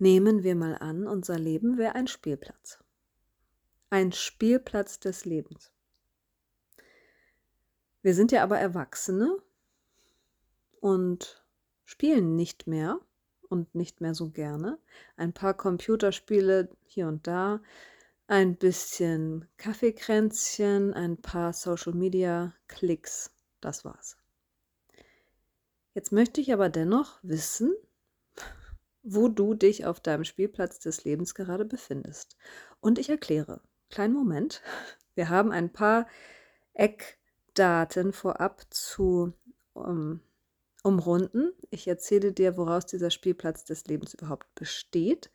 Nehmen wir mal an, unser Leben wäre ein Spielplatz. Ein Spielplatz des Lebens. Wir sind ja aber Erwachsene und spielen nicht mehr und nicht mehr so gerne. Ein paar Computerspiele hier und da, ein bisschen Kaffeekränzchen, ein paar Social Media Klicks, das war's. Jetzt möchte ich aber dennoch wissen, wo du dich auf deinem Spielplatz des Lebens gerade befindest. Und ich erkläre. Kleinen Moment. Wir haben ein paar Eckdaten vorab zu um, umrunden. Ich erzähle dir, woraus dieser Spielplatz des Lebens überhaupt besteht,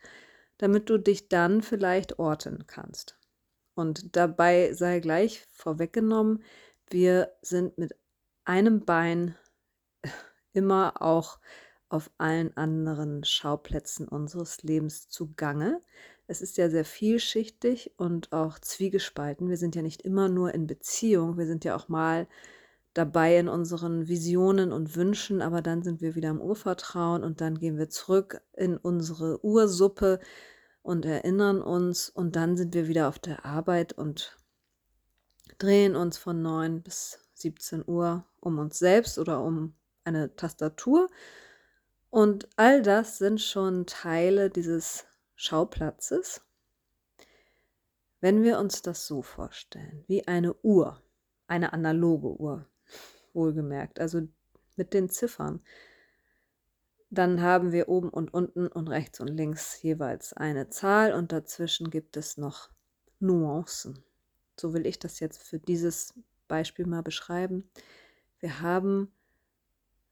damit du dich dann vielleicht orten kannst. Und dabei sei gleich vorweggenommen, wir sind mit einem Bein immer auch auf allen anderen Schauplätzen unseres Lebens zugange. Es ist ja sehr vielschichtig und auch zwiegespalten. Wir sind ja nicht immer nur in Beziehung, wir sind ja auch mal dabei in unseren Visionen und Wünschen, aber dann sind wir wieder im Urvertrauen und dann gehen wir zurück in unsere Ursuppe und erinnern uns und dann sind wir wieder auf der Arbeit und drehen uns von 9 bis 17 Uhr um uns selbst oder um eine Tastatur und all das sind schon Teile dieses Schauplatzes. Wenn wir uns das so vorstellen, wie eine Uhr, eine analoge Uhr, wohlgemerkt, also mit den Ziffern, dann haben wir oben und unten und rechts und links jeweils eine Zahl und dazwischen gibt es noch Nuancen. So will ich das jetzt für dieses Beispiel mal beschreiben. Wir haben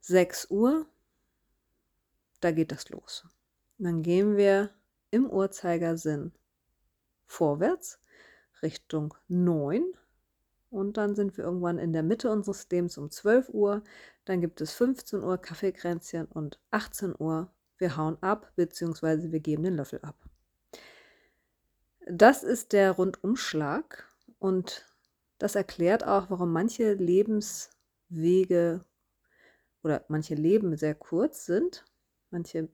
6 Uhr da geht das los. dann gehen wir im Uhrzeigersinn vorwärts Richtung 9 und dann sind wir irgendwann in der Mitte unseres Lebens um 12 Uhr. Dann gibt es 15 Uhr Kaffeekränzchen und 18 Uhr wir hauen ab bzw. wir geben den Löffel ab. Das ist der Rundumschlag und das erklärt auch, warum manche Lebenswege oder manche Leben sehr kurz sind Manche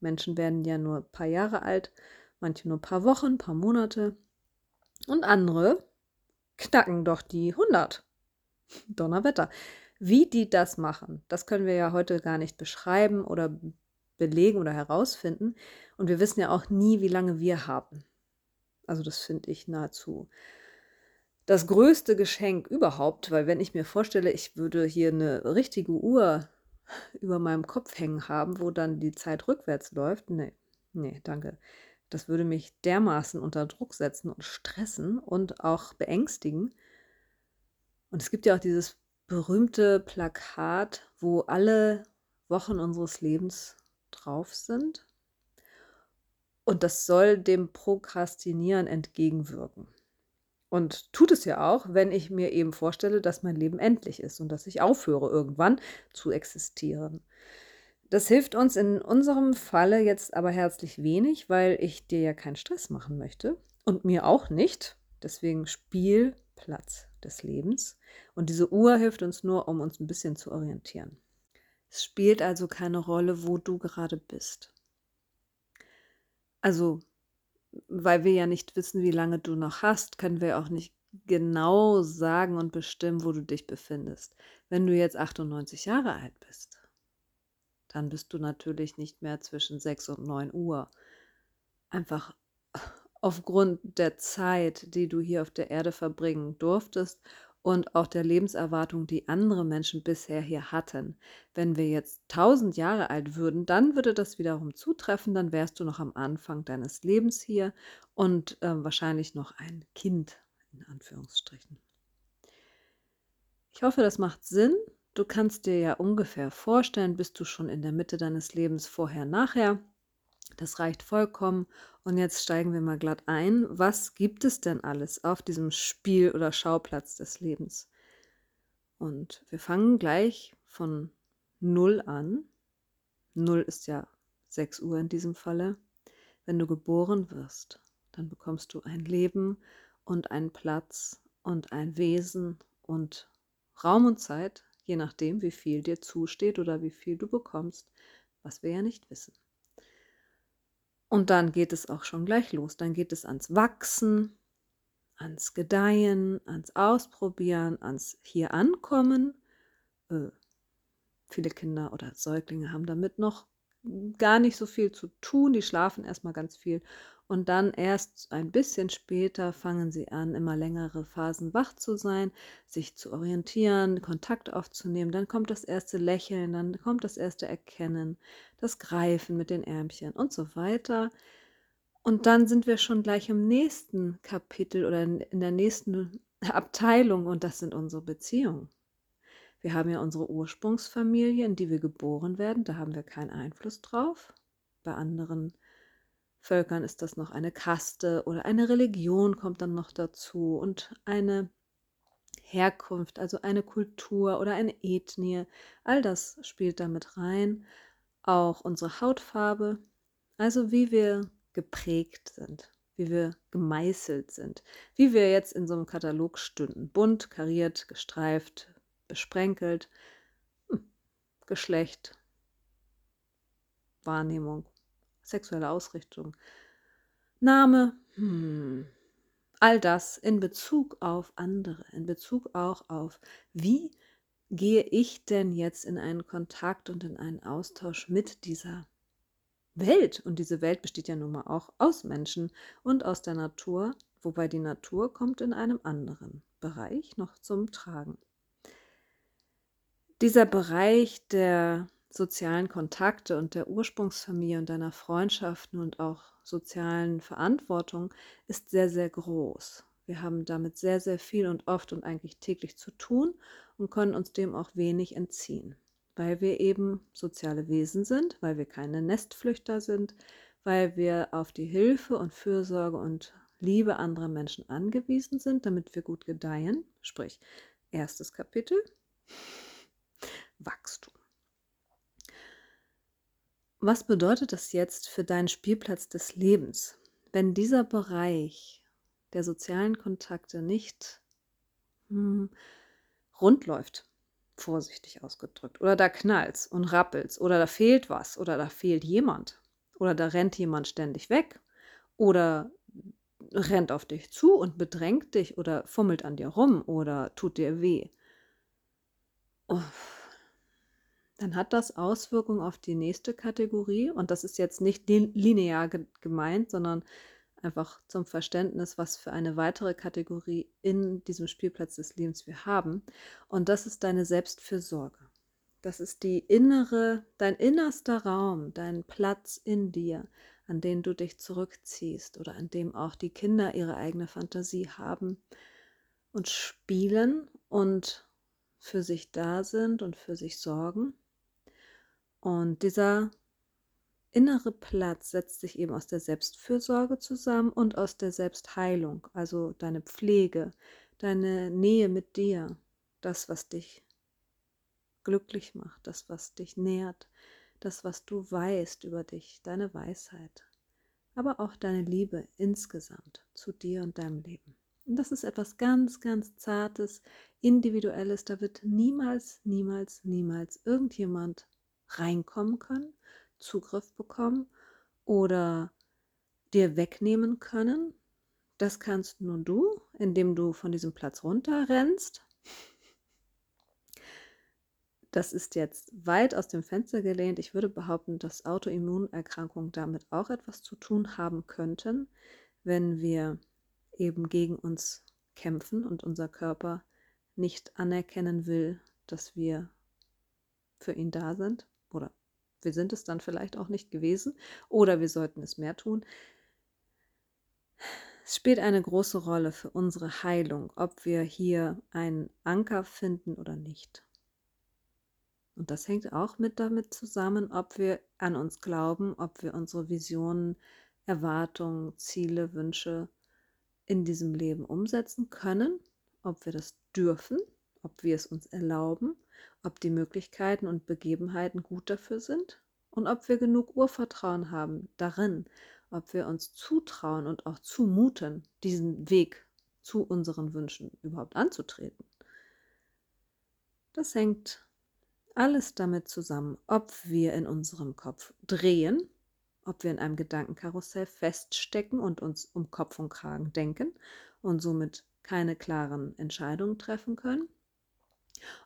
Menschen werden ja nur ein paar Jahre alt, manche nur ein paar Wochen, ein paar Monate. Und andere knacken doch die 100. Donnerwetter. Wie die das machen, das können wir ja heute gar nicht beschreiben oder belegen oder herausfinden. Und wir wissen ja auch nie, wie lange wir haben. Also das finde ich nahezu das größte Geschenk überhaupt, weil wenn ich mir vorstelle, ich würde hier eine richtige Uhr über meinem Kopf hängen haben, wo dann die Zeit rückwärts läuft. Nee, nee, danke. Das würde mich dermaßen unter Druck setzen und stressen und auch beängstigen. Und es gibt ja auch dieses berühmte Plakat, wo alle Wochen unseres Lebens drauf sind. Und das soll dem Prokrastinieren entgegenwirken. Und tut es ja auch, wenn ich mir eben vorstelle, dass mein Leben endlich ist und dass ich aufhöre irgendwann zu existieren. Das hilft uns in unserem Falle jetzt aber herzlich wenig, weil ich dir ja keinen Stress machen möchte und mir auch nicht. Deswegen Spielplatz des Lebens. Und diese Uhr hilft uns nur, um uns ein bisschen zu orientieren. Es spielt also keine Rolle, wo du gerade bist. Also weil wir ja nicht wissen, wie lange du noch hast, können wir auch nicht genau sagen und bestimmen, wo du dich befindest. Wenn du jetzt 98 Jahre alt bist, dann bist du natürlich nicht mehr zwischen 6 und 9 Uhr. Einfach aufgrund der Zeit, die du hier auf der Erde verbringen durftest und auch der Lebenserwartung, die andere Menschen bisher hier hatten. Wenn wir jetzt 1000 Jahre alt würden, dann würde das wiederum zutreffen, dann wärst du noch am Anfang deines Lebens hier und äh, wahrscheinlich noch ein Kind in Anführungsstrichen. Ich hoffe, das macht Sinn. Du kannst dir ja ungefähr vorstellen, bist du schon in der Mitte deines Lebens vorher, nachher. Das reicht vollkommen. Und jetzt steigen wir mal glatt ein. Was gibt es denn alles auf diesem Spiel- oder Schauplatz des Lebens? Und wir fangen gleich von Null an. Null ist ja 6 Uhr in diesem Falle. Wenn du geboren wirst, dann bekommst du ein Leben und einen Platz und ein Wesen und Raum und Zeit, je nachdem, wie viel dir zusteht oder wie viel du bekommst, was wir ja nicht wissen. Und dann geht es auch schon gleich los. Dann geht es ans Wachsen, ans Gedeihen, ans Ausprobieren, ans Hier ankommen. Äh, viele Kinder oder Säuglinge haben damit noch gar nicht so viel zu tun. Die schlafen erstmal ganz viel. Und dann erst ein bisschen später fangen sie an, immer längere Phasen wach zu sein, sich zu orientieren, Kontakt aufzunehmen. Dann kommt das erste Lächeln, dann kommt das erste Erkennen, das Greifen mit den Ärmchen und so weiter. Und dann sind wir schon gleich im nächsten Kapitel oder in der nächsten Abteilung und das sind unsere Beziehungen. Wir haben ja unsere Ursprungsfamilie, in die wir geboren werden, da haben wir keinen Einfluss drauf. Bei anderen Völkern ist das noch eine Kaste oder eine Religion kommt dann noch dazu und eine Herkunft, also eine Kultur oder eine Ethnie. All das spielt damit rein. Auch unsere Hautfarbe, also wie wir geprägt sind, wie wir gemeißelt sind, wie wir jetzt in so einem Katalog stünden. Bunt, kariert, gestreift, besprenkelt. Hm. Geschlecht, Wahrnehmung, sexuelle Ausrichtung, Name, hm. all das in Bezug auf andere, in Bezug auch auf, wie gehe ich denn jetzt in einen Kontakt und in einen Austausch mit dieser Welt? Und diese Welt besteht ja nun mal auch aus Menschen und aus der Natur, wobei die Natur kommt in einem anderen Bereich noch zum Tragen. Dieser Bereich der sozialen Kontakte und der Ursprungsfamilie und deiner Freundschaften und auch sozialen Verantwortung ist sehr, sehr groß. Wir haben damit sehr, sehr viel und oft und eigentlich täglich zu tun und können uns dem auch wenig entziehen, weil wir eben soziale Wesen sind, weil wir keine Nestflüchter sind, weil wir auf die Hilfe und Fürsorge und Liebe anderer Menschen angewiesen sind, damit wir gut gedeihen. Sprich, erstes Kapitel, Wachstum. Was bedeutet das jetzt für deinen Spielplatz des Lebens, wenn dieser Bereich der sozialen Kontakte nicht hm, rund läuft, vorsichtig ausgedrückt, oder da knallt's und rappelt's, oder da fehlt was, oder da fehlt jemand, oder da rennt jemand ständig weg, oder rennt auf dich zu und bedrängt dich, oder fummelt an dir rum, oder tut dir weh. Uff dann hat das Auswirkungen auf die nächste Kategorie. Und das ist jetzt nicht linear gemeint, sondern einfach zum Verständnis, was für eine weitere Kategorie in diesem Spielplatz des Lebens wir haben. Und das ist deine Selbstfürsorge. Das ist die innere, dein innerster Raum, dein Platz in dir, an den du dich zurückziehst oder an dem auch die Kinder ihre eigene Fantasie haben und spielen und für sich da sind und für sich sorgen. Und dieser innere Platz setzt sich eben aus der Selbstfürsorge zusammen und aus der Selbstheilung, also deine Pflege, deine Nähe mit dir, das, was dich glücklich macht, das, was dich nährt, das, was du weißt über dich, deine Weisheit, aber auch deine Liebe insgesamt zu dir und deinem Leben. Und das ist etwas ganz, ganz Zartes, Individuelles. Da wird niemals, niemals, niemals irgendjemand reinkommen können, Zugriff bekommen oder dir wegnehmen können. Das kannst nur du, indem du von diesem Platz runterrennst. Das ist jetzt weit aus dem Fenster gelehnt. Ich würde behaupten, dass Autoimmunerkrankungen damit auch etwas zu tun haben könnten, wenn wir eben gegen uns kämpfen und unser Körper nicht anerkennen will, dass wir für ihn da sind oder wir sind es dann vielleicht auch nicht gewesen oder wir sollten es mehr tun. Es spielt eine große Rolle für unsere Heilung, ob wir hier einen Anker finden oder nicht. Und das hängt auch mit damit zusammen, ob wir an uns glauben, ob wir unsere Visionen, Erwartungen, Ziele, Wünsche in diesem Leben umsetzen können, ob wir das dürfen, ob wir es uns erlauben ob die Möglichkeiten und Begebenheiten gut dafür sind und ob wir genug Urvertrauen haben darin, ob wir uns zutrauen und auch zumuten, diesen Weg zu unseren Wünschen überhaupt anzutreten. Das hängt alles damit zusammen, ob wir in unserem Kopf drehen, ob wir in einem Gedankenkarussell feststecken und uns um Kopf und Kragen denken und somit keine klaren Entscheidungen treffen können,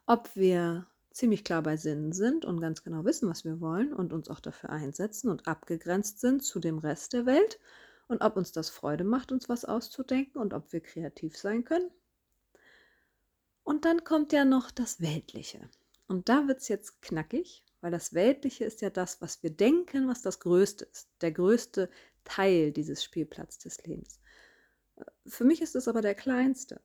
ob wir ziemlich klar bei Sinnen sind und ganz genau wissen, was wir wollen und uns auch dafür einsetzen und abgegrenzt sind zu dem Rest der Welt und ob uns das Freude macht, uns was auszudenken und ob wir kreativ sein können. Und dann kommt ja noch das Weltliche. Und da wird es jetzt knackig, weil das Weltliche ist ja das, was wir denken, was das Größte ist. Der größte Teil dieses Spielplatz des Lebens. Für mich ist es aber der kleinste.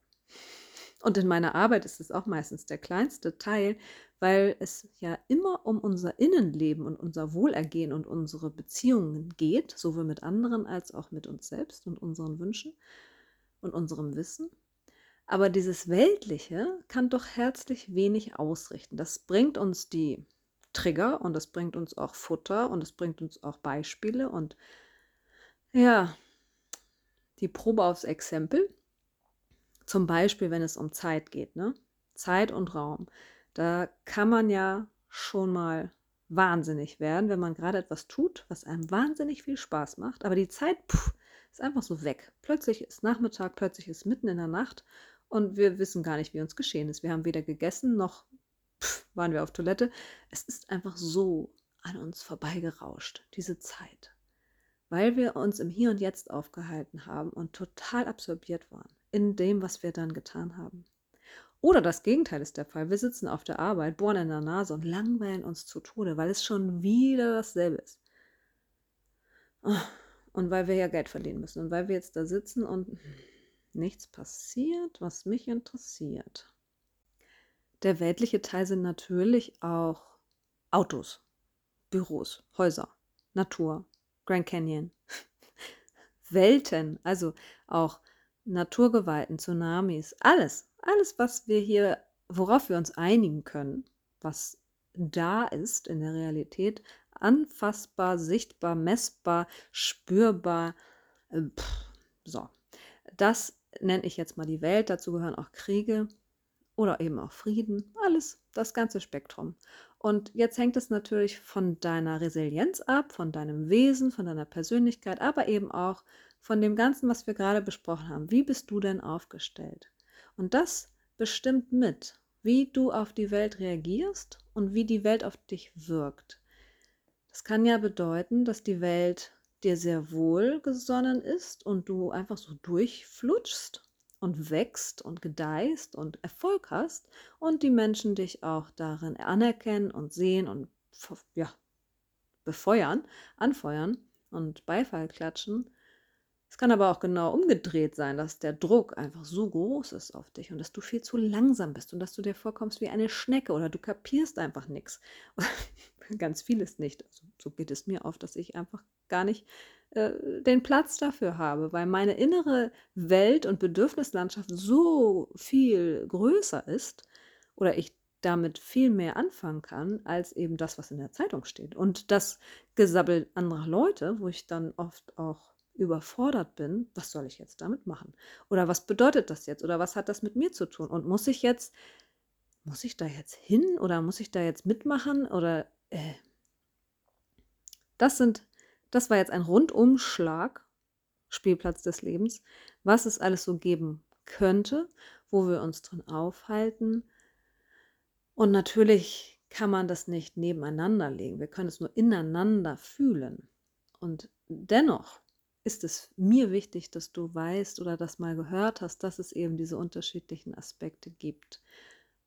Und in meiner Arbeit ist es auch meistens der kleinste Teil, weil es ja immer um unser Innenleben und unser Wohlergehen und unsere Beziehungen geht, sowohl mit anderen als auch mit uns selbst und unseren Wünschen und unserem Wissen. Aber dieses Weltliche kann doch herzlich wenig ausrichten. Das bringt uns die Trigger und das bringt uns auch Futter und es bringt uns auch Beispiele und ja, die Probe aufs Exempel. Zum Beispiel, wenn es um Zeit geht, ne? Zeit und Raum. Da kann man ja schon mal wahnsinnig werden, wenn man gerade etwas tut, was einem wahnsinnig viel Spaß macht. Aber die Zeit pff, ist einfach so weg. Plötzlich ist Nachmittag, plötzlich ist mitten in der Nacht und wir wissen gar nicht, wie uns geschehen ist. Wir haben weder gegessen noch pff, waren wir auf Toilette. Es ist einfach so an uns vorbeigerauscht, diese Zeit. Weil wir uns im Hier und Jetzt aufgehalten haben und total absorbiert waren in dem, was wir dann getan haben. Oder das Gegenteil ist der Fall. Wir sitzen auf der Arbeit, bohren in der Nase und langweilen uns zu Tode, weil es schon wieder dasselbe ist. Und weil wir ja Geld verdienen müssen und weil wir jetzt da sitzen und nichts passiert, was mich interessiert. Der weltliche Teil sind natürlich auch Autos, Büros, Häuser, Natur, Grand Canyon, Welten, also auch Naturgewalten, Tsunamis, alles, alles, was wir hier, worauf wir uns einigen können, was da ist in der Realität, anfassbar, sichtbar, messbar, spürbar, äh, pff, so. Das nenne ich jetzt mal die Welt, dazu gehören auch Kriege oder eben auch Frieden, alles, das ganze Spektrum. Und jetzt hängt es natürlich von deiner Resilienz ab, von deinem Wesen, von deiner Persönlichkeit, aber eben auch von dem Ganzen, was wir gerade besprochen haben. Wie bist du denn aufgestellt? Und das bestimmt mit, wie du auf die Welt reagierst und wie die Welt auf dich wirkt. Das kann ja bedeuten, dass die Welt dir sehr wohlgesonnen ist und du einfach so durchflutschst und wächst und gedeihst und Erfolg hast und die Menschen dich auch darin anerkennen und sehen und ja, befeuern, anfeuern und Beifall klatschen. Es kann aber auch genau umgedreht sein, dass der Druck einfach so groß ist auf dich und dass du viel zu langsam bist und dass du dir vorkommst wie eine Schnecke oder du kapierst einfach nichts. Ganz vieles nicht. Also, so geht es mir auf, dass ich einfach gar nicht äh, den Platz dafür habe, weil meine innere Welt und Bedürfnislandschaft so viel größer ist oder ich damit viel mehr anfangen kann, als eben das, was in der Zeitung steht. Und das Gesabbel anderer Leute, wo ich dann oft auch überfordert bin, was soll ich jetzt damit machen? Oder was bedeutet das jetzt? Oder was hat das mit mir zu tun? Und muss ich jetzt, muss ich da jetzt hin oder muss ich da jetzt mitmachen? Oder äh, das sind, das war jetzt ein Rundumschlag, Spielplatz des Lebens, was es alles so geben könnte, wo wir uns drin aufhalten. Und natürlich kann man das nicht nebeneinander legen. Wir können es nur ineinander fühlen. Und dennoch ist es mir wichtig, dass du weißt oder das mal gehört hast, dass es eben diese unterschiedlichen Aspekte gibt.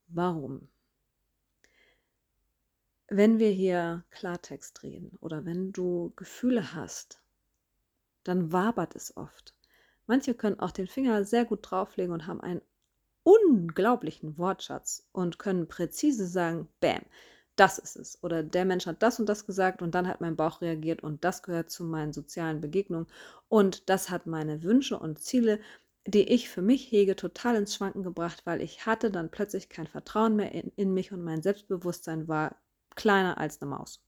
Warum? Wenn wir hier Klartext reden oder wenn du Gefühle hast, dann wabert es oft. Manche können auch den Finger sehr gut drauflegen und haben einen unglaublichen Wortschatz und können präzise sagen, bam, das ist es. Oder der Mensch hat das und das gesagt und dann hat mein Bauch reagiert und das gehört zu meinen sozialen Begegnungen und das hat meine Wünsche und Ziele, die ich für mich hege, total ins Schwanken gebracht, weil ich hatte dann plötzlich kein Vertrauen mehr in, in mich und mein Selbstbewusstsein war kleiner als eine Maus.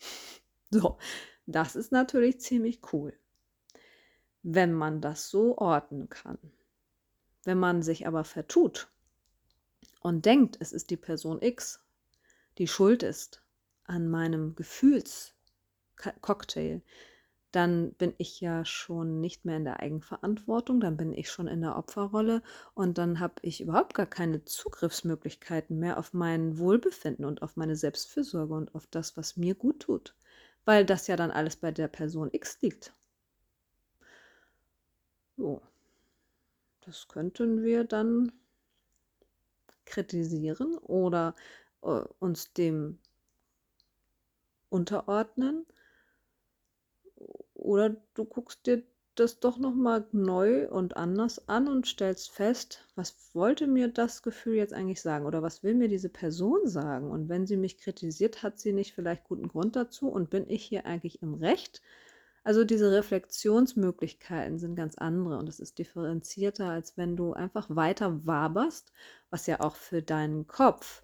So, das ist natürlich ziemlich cool, wenn man das so ordnen kann. Wenn man sich aber vertut und denkt, es ist die Person X, die schuld ist an meinem Gefühlscocktail, dann bin ich ja schon nicht mehr in der Eigenverantwortung, dann bin ich schon in der Opferrolle und dann habe ich überhaupt gar keine Zugriffsmöglichkeiten mehr auf mein Wohlbefinden und auf meine Selbstfürsorge und auf das, was mir gut tut, weil das ja dann alles bei der Person X liegt. So, das könnten wir dann kritisieren oder uns dem unterordnen oder du guckst dir das doch noch mal neu und anders an und stellst fest, was wollte mir das Gefühl jetzt eigentlich sagen oder was will mir diese Person sagen? Und wenn sie mich kritisiert, hat sie nicht vielleicht guten Grund dazu und bin ich hier eigentlich im Recht? Also diese Reflexionsmöglichkeiten sind ganz andere und es ist differenzierter, als wenn du einfach weiter waberst, was ja auch für deinen Kopf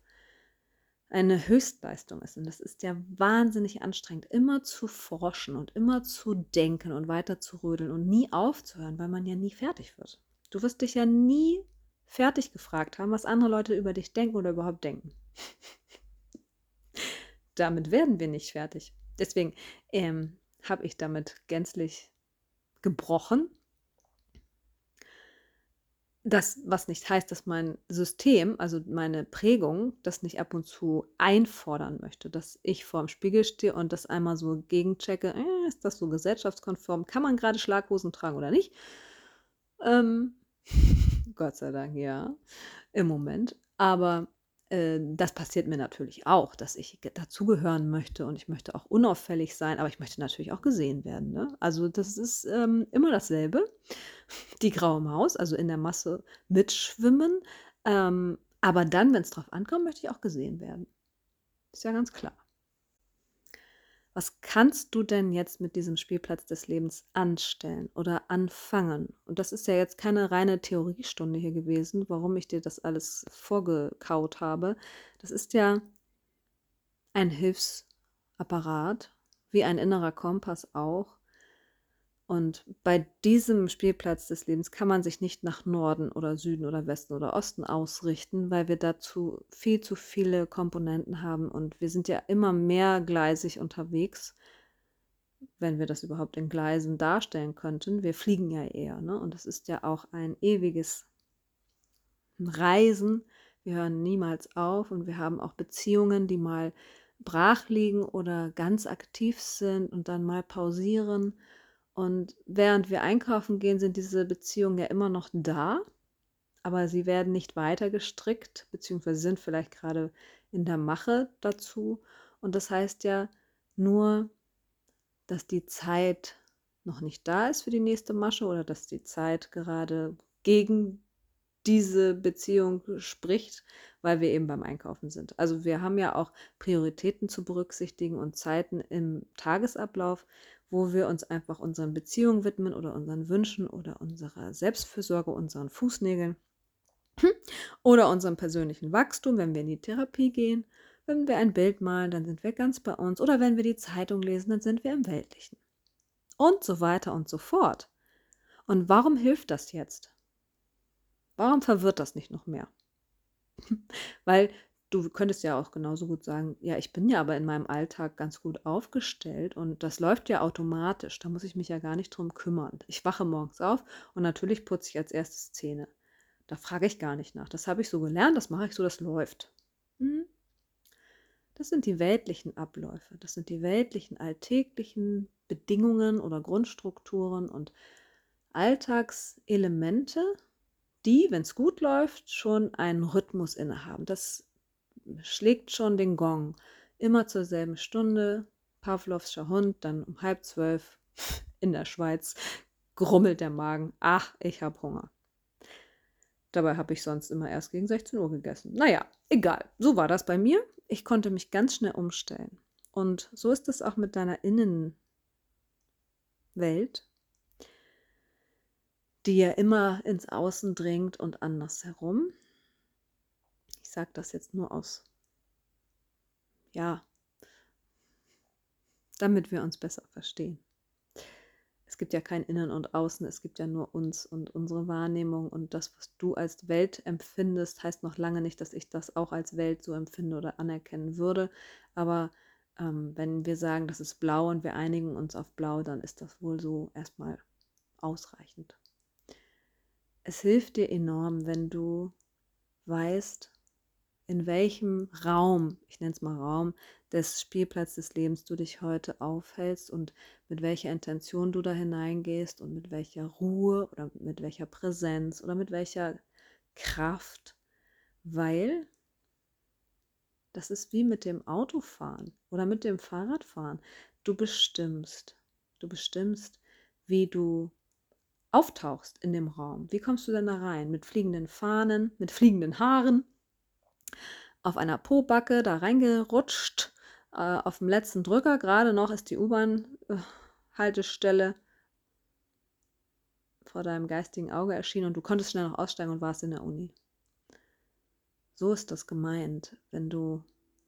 eine Höchstleistung ist. Und das ist ja wahnsinnig anstrengend, immer zu forschen und immer zu denken und weiter zu rödeln und nie aufzuhören, weil man ja nie fertig wird. Du wirst dich ja nie fertig gefragt haben, was andere Leute über dich denken oder überhaupt denken. damit werden wir nicht fertig. Deswegen ähm, habe ich damit gänzlich gebrochen das, was nicht heißt, dass mein System, also meine Prägung, das nicht ab und zu einfordern möchte, dass ich vorm Spiegel stehe und das einmal so gegenchecke, äh, ist das so gesellschaftskonform, kann man gerade Schlaghosen tragen oder nicht? Ähm, Gott sei Dank, ja, im Moment. Aber äh, das passiert mir natürlich auch, dass ich dazugehören möchte und ich möchte auch unauffällig sein, aber ich möchte natürlich auch gesehen werden. Ne? Also das ist ähm, immer dasselbe. Die graue Maus, also in der Masse mitschwimmen. Ähm, aber dann, wenn es drauf ankommt, möchte ich auch gesehen werden. Ist ja ganz klar was kannst du denn jetzt mit diesem Spielplatz des Lebens anstellen oder anfangen? Und das ist ja jetzt keine reine Theoriestunde hier gewesen, warum ich dir das alles vorgekaut habe. Das ist ja ein Hilfsapparat, wie ein innerer Kompass auch, und bei diesem Spielplatz des Lebens kann man sich nicht nach Norden oder Süden oder Westen oder Osten ausrichten, weil wir dazu viel zu viele Komponenten haben und wir sind ja immer mehrgleisig unterwegs, wenn wir das überhaupt in Gleisen darstellen könnten. Wir fliegen ja eher, ne? Und das ist ja auch ein ewiges Reisen. Wir hören niemals auf und wir haben auch Beziehungen, die mal brach liegen oder ganz aktiv sind und dann mal pausieren und während wir einkaufen gehen, sind diese Beziehungen ja immer noch da, aber sie werden nicht weiter gestrickt, beziehungsweise sind vielleicht gerade in der Mache dazu. Und das heißt ja nur, dass die Zeit noch nicht da ist für die nächste Masche oder dass die Zeit gerade gegen diese Beziehung spricht, weil wir eben beim Einkaufen sind. Also wir haben ja auch Prioritäten zu berücksichtigen und Zeiten im Tagesablauf, wo wir uns einfach unseren Beziehungen widmen oder unseren Wünschen oder unserer Selbstfürsorge, unseren Fußnägeln oder unserem persönlichen Wachstum, wenn wir in die Therapie gehen. Wenn wir ein Bild malen, dann sind wir ganz bei uns. Oder wenn wir die Zeitung lesen, dann sind wir im Weltlichen. Und so weiter und so fort. Und warum hilft das jetzt? Warum verwirrt das nicht noch mehr? Weil du könntest ja auch genauso gut sagen, ja, ich bin ja aber in meinem Alltag ganz gut aufgestellt und das läuft ja automatisch. Da muss ich mich ja gar nicht drum kümmern. Ich wache morgens auf und natürlich putze ich als erstes Zähne. Da frage ich gar nicht nach. Das habe ich so gelernt, das mache ich so, das läuft. Hm? Das sind die weltlichen Abläufe, das sind die weltlichen alltäglichen Bedingungen oder Grundstrukturen und Alltagselemente, die, wenn es gut läuft, schon einen Rhythmus innehaben. Das schlägt schon den Gong. Immer zur selben Stunde. Pavlovscher Hund, dann um halb zwölf in der Schweiz grummelt der Magen. Ach, ich habe Hunger. Dabei habe ich sonst immer erst gegen 16 Uhr gegessen. Naja, egal. So war das bei mir. Ich konnte mich ganz schnell umstellen. Und so ist es auch mit deiner Innenwelt, die ja immer ins Außen dringt und andersherum sage das jetzt nur aus, ja, damit wir uns besser verstehen. Es gibt ja kein Innen und Außen, es gibt ja nur uns und unsere Wahrnehmung und das, was du als Welt empfindest, heißt noch lange nicht, dass ich das auch als Welt so empfinde oder anerkennen würde. Aber ähm, wenn wir sagen, das ist blau und wir einigen uns auf blau, dann ist das wohl so erstmal ausreichend. Es hilft dir enorm, wenn du weißt, in welchem Raum, ich nenne es mal Raum, des Spielplatzes des Lebens du dich heute aufhältst und mit welcher Intention du da hineingehst und mit welcher Ruhe oder mit welcher Präsenz oder mit welcher Kraft, weil das ist wie mit dem Autofahren oder mit dem Fahrradfahren. Du bestimmst, du bestimmst, wie du auftauchst in dem Raum. Wie kommst du denn da rein? Mit fliegenden Fahnen, mit fliegenden Haaren, auf einer Pobacke da reingerutscht, äh, auf dem letzten Drücker, gerade noch ist die U-Bahn-Haltestelle vor deinem geistigen Auge erschienen und du konntest schnell noch aussteigen und warst in der Uni. So ist das gemeint, wenn du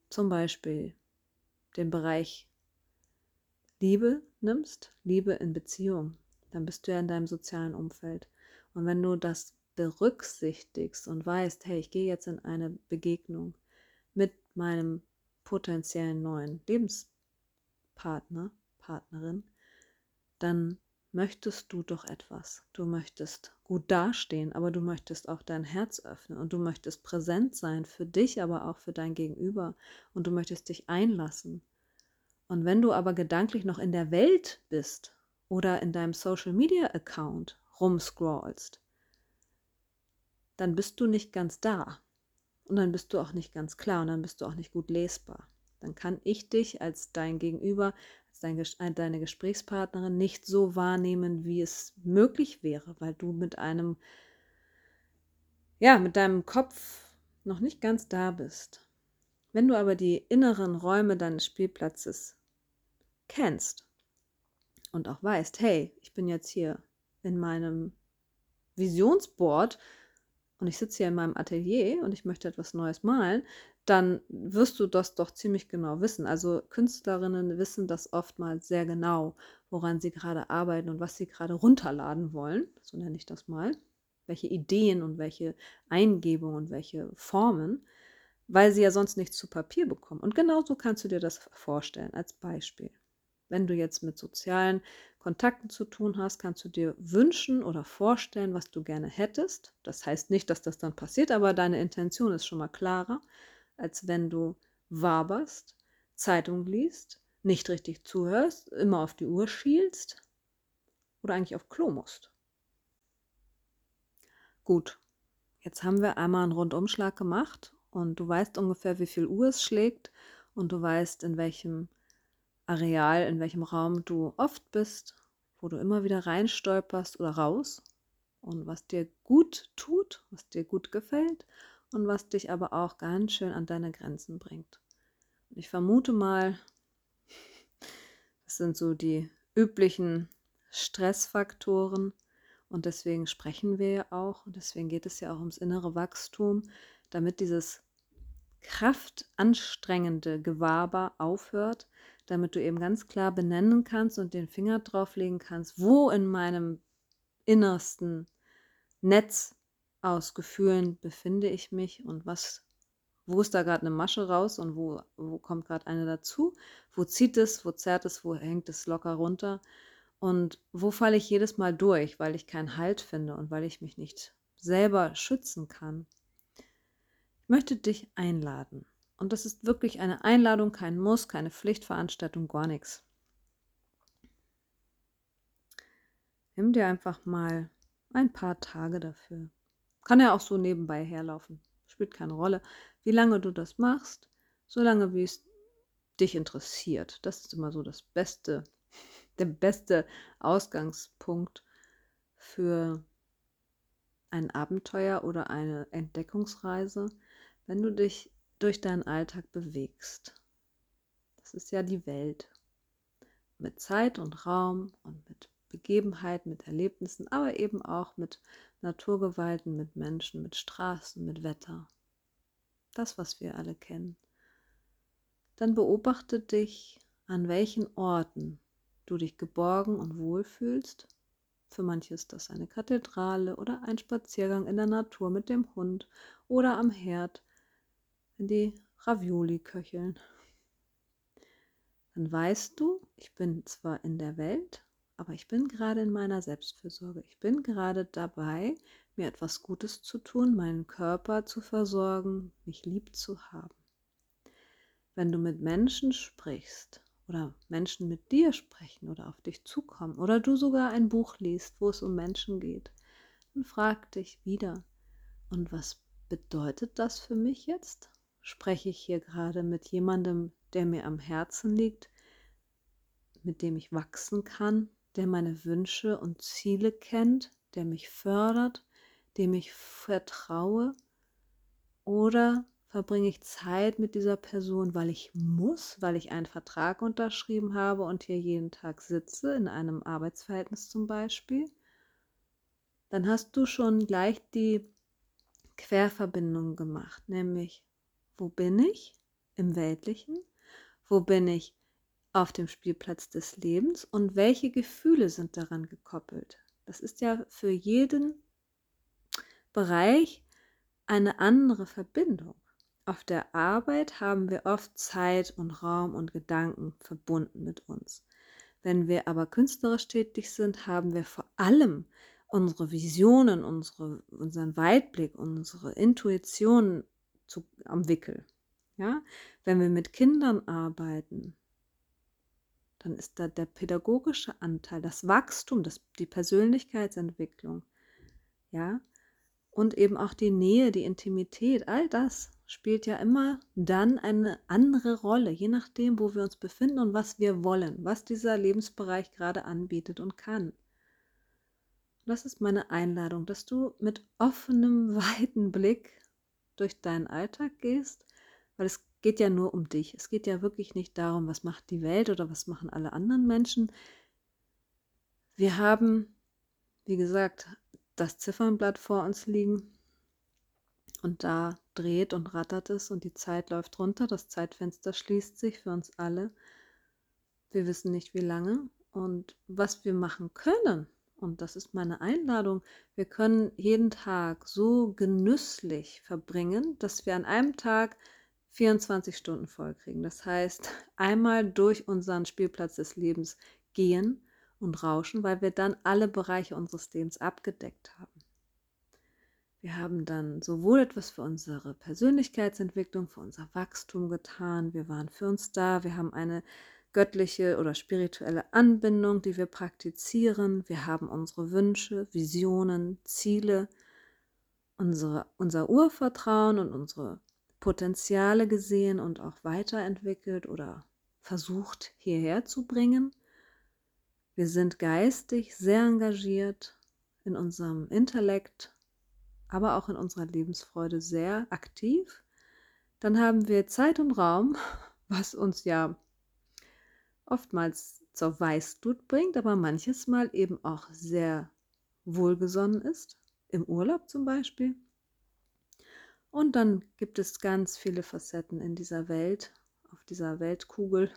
zum Beispiel den Bereich Liebe nimmst, Liebe in Beziehung, dann bist du ja in deinem sozialen Umfeld. Und wenn du das berücksichtigst und weißt, hey, ich gehe jetzt in eine Begegnung mit meinem potenziellen neuen Lebenspartner, Partnerin, dann möchtest du doch etwas. Du möchtest gut dastehen, aber du möchtest auch dein Herz öffnen und du möchtest präsent sein für dich, aber auch für dein Gegenüber und du möchtest dich einlassen. Und wenn du aber gedanklich noch in der Welt bist oder in deinem Social Media Account rumscrollst, dann bist du nicht ganz da. Und dann bist du auch nicht ganz klar und dann bist du auch nicht gut lesbar. Dann kann ich dich als dein Gegenüber, als dein, äh, deine Gesprächspartnerin nicht so wahrnehmen, wie es möglich wäre, weil du mit einem, ja, mit deinem Kopf noch nicht ganz da bist. Wenn du aber die inneren Räume deines Spielplatzes kennst und auch weißt, hey, ich bin jetzt hier in meinem Visionsboard und ich sitze hier in meinem Atelier und ich möchte etwas Neues malen, dann wirst du das doch ziemlich genau wissen. Also Künstlerinnen wissen das oftmals sehr genau, woran sie gerade arbeiten und was sie gerade runterladen wollen, so nenne ich das mal, welche Ideen und welche Eingebungen und welche Formen, weil sie ja sonst nichts zu Papier bekommen. Und genauso kannst du dir das vorstellen als Beispiel. Wenn du jetzt mit sozialen Kontakten zu tun hast, kannst du dir wünschen oder vorstellen, was du gerne hättest. Das heißt nicht, dass das dann passiert, aber deine Intention ist schon mal klarer als wenn du waberst, Zeitung liest, nicht richtig zuhörst, immer auf die Uhr schielst oder eigentlich auf Klo musst. Gut, jetzt haben wir einmal einen Rundumschlag gemacht und du weißt ungefähr, wie viel Uhr es schlägt und du weißt, in welchem Areal, in welchem Raum du oft bist, wo du immer wieder reinstolperst oder raus und was dir gut tut, was dir gut gefällt und was dich aber auch ganz schön an deine Grenzen bringt. Und ich vermute mal, das sind so die üblichen Stressfaktoren und deswegen sprechen wir ja auch und deswegen geht es ja auch ums innere Wachstum, damit dieses kraftanstrengende Gewaber aufhört, damit du eben ganz klar benennen kannst und den Finger drauflegen kannst, wo in meinem innersten Netz aus Gefühlen befinde ich mich und was, wo ist da gerade eine Masche raus und wo, wo kommt gerade eine dazu? Wo zieht es, wo zerrt es, wo hängt es locker runter? Und wo falle ich jedes Mal durch, weil ich keinen Halt finde und weil ich mich nicht selber schützen kann? Ich möchte dich einladen. Und das ist wirklich eine Einladung, kein Muss, keine Pflichtveranstaltung, gar nichts. Nimm dir einfach mal ein paar Tage dafür. Kann ja auch so nebenbei herlaufen. Spielt keine Rolle. Wie lange du das machst, solange wie es dich interessiert. Das ist immer so das Beste, der beste Ausgangspunkt für ein Abenteuer oder eine Entdeckungsreise, wenn du dich durch deinen Alltag bewegst. Das ist ja die Welt. Mit Zeit und Raum und mit Begebenheiten, mit Erlebnissen, aber eben auch mit Naturgewalten, mit Menschen, mit Straßen, mit Wetter. Das, was wir alle kennen. Dann beobachte dich, an welchen Orten du dich geborgen und wohl fühlst. Für manche ist das eine Kathedrale oder ein Spaziergang in der Natur mit dem Hund oder am Herd, wenn die Ravioli köcheln. dann weißt du, ich bin zwar in der Welt, aber ich bin gerade in meiner Selbstfürsorge. Ich bin gerade dabei, mir etwas Gutes zu tun, meinen Körper zu versorgen, mich lieb zu haben. Wenn du mit Menschen sprichst oder Menschen mit dir sprechen oder auf dich zukommen oder du sogar ein Buch liest, wo es um Menschen geht, dann frag dich wieder, und was bedeutet das für mich jetzt? Spreche ich hier gerade mit jemandem, der mir am Herzen liegt, mit dem ich wachsen kann, der meine Wünsche und Ziele kennt, der mich fördert, dem ich vertraue? Oder verbringe ich Zeit mit dieser Person, weil ich muss, weil ich einen Vertrag unterschrieben habe und hier jeden Tag sitze, in einem Arbeitsverhältnis zum Beispiel? Dann hast du schon gleich die Querverbindung gemacht, nämlich wo bin ich im Weltlichen, wo bin ich auf dem Spielplatz des Lebens und welche Gefühle sind daran gekoppelt. Das ist ja für jeden Bereich eine andere Verbindung. Auf der Arbeit haben wir oft Zeit und Raum und Gedanken verbunden mit uns. Wenn wir aber künstlerisch tätig sind, haben wir vor allem unsere Visionen, unsere, unseren Weitblick, unsere Intuition zu, am Wickel. Ja? Wenn wir mit Kindern arbeiten, dann ist da der pädagogische Anteil, das Wachstum, das, die Persönlichkeitsentwicklung, ja, und eben auch die Nähe, die Intimität, all das spielt ja immer dann eine andere Rolle, je nachdem, wo wir uns befinden und was wir wollen, was dieser Lebensbereich gerade anbietet und kann. Das ist meine Einladung, dass du mit offenem, weiten Blick durch deinen Alltag gehst, weil es geht ja nur um dich. Es geht ja wirklich nicht darum, was macht die Welt oder was machen alle anderen Menschen. Wir haben, wie gesagt, das Ziffernblatt vor uns liegen und da dreht und rattert es und die Zeit läuft runter. Das Zeitfenster schließt sich für uns alle. Wir wissen nicht, wie lange und was wir machen können und das ist meine Einladung, wir können jeden Tag so genüsslich verbringen, dass wir an einem Tag 24 Stunden voll kriegen. Das heißt, einmal durch unseren Spielplatz des Lebens gehen und rauschen, weil wir dann alle Bereiche unseres Lebens abgedeckt haben. Wir haben dann sowohl etwas für unsere Persönlichkeitsentwicklung, für unser Wachstum getan, wir waren für uns da, wir haben eine göttliche oder spirituelle Anbindung, die wir praktizieren. Wir haben unsere Wünsche, Visionen, Ziele, unsere, unser Urvertrauen und unsere Potenziale gesehen und auch weiterentwickelt oder versucht hierher zu bringen. Wir sind geistig sehr engagiert in unserem Intellekt, aber auch in unserer Lebensfreude sehr aktiv. Dann haben wir Zeit und Raum, was uns ja oftmals zur Weißglut bringt, aber manches Mal eben auch sehr wohlgesonnen ist, im Urlaub zum Beispiel. Und dann gibt es ganz viele Facetten in dieser Welt, auf dieser Weltkugel.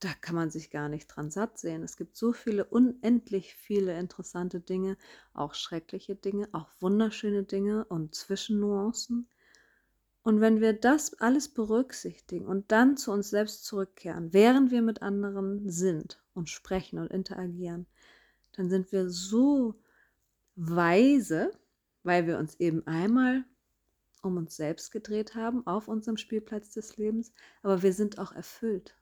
Da kann man sich gar nicht dran satt sehen. Es gibt so viele, unendlich viele interessante Dinge, auch schreckliche Dinge, auch wunderschöne Dinge und Zwischennuancen. Und wenn wir das alles berücksichtigen und dann zu uns selbst zurückkehren, während wir mit anderen sind und sprechen und interagieren, dann sind wir so weise, weil wir uns eben einmal um uns selbst gedreht haben auf unserem Spielplatz des Lebens, aber wir sind auch erfüllt.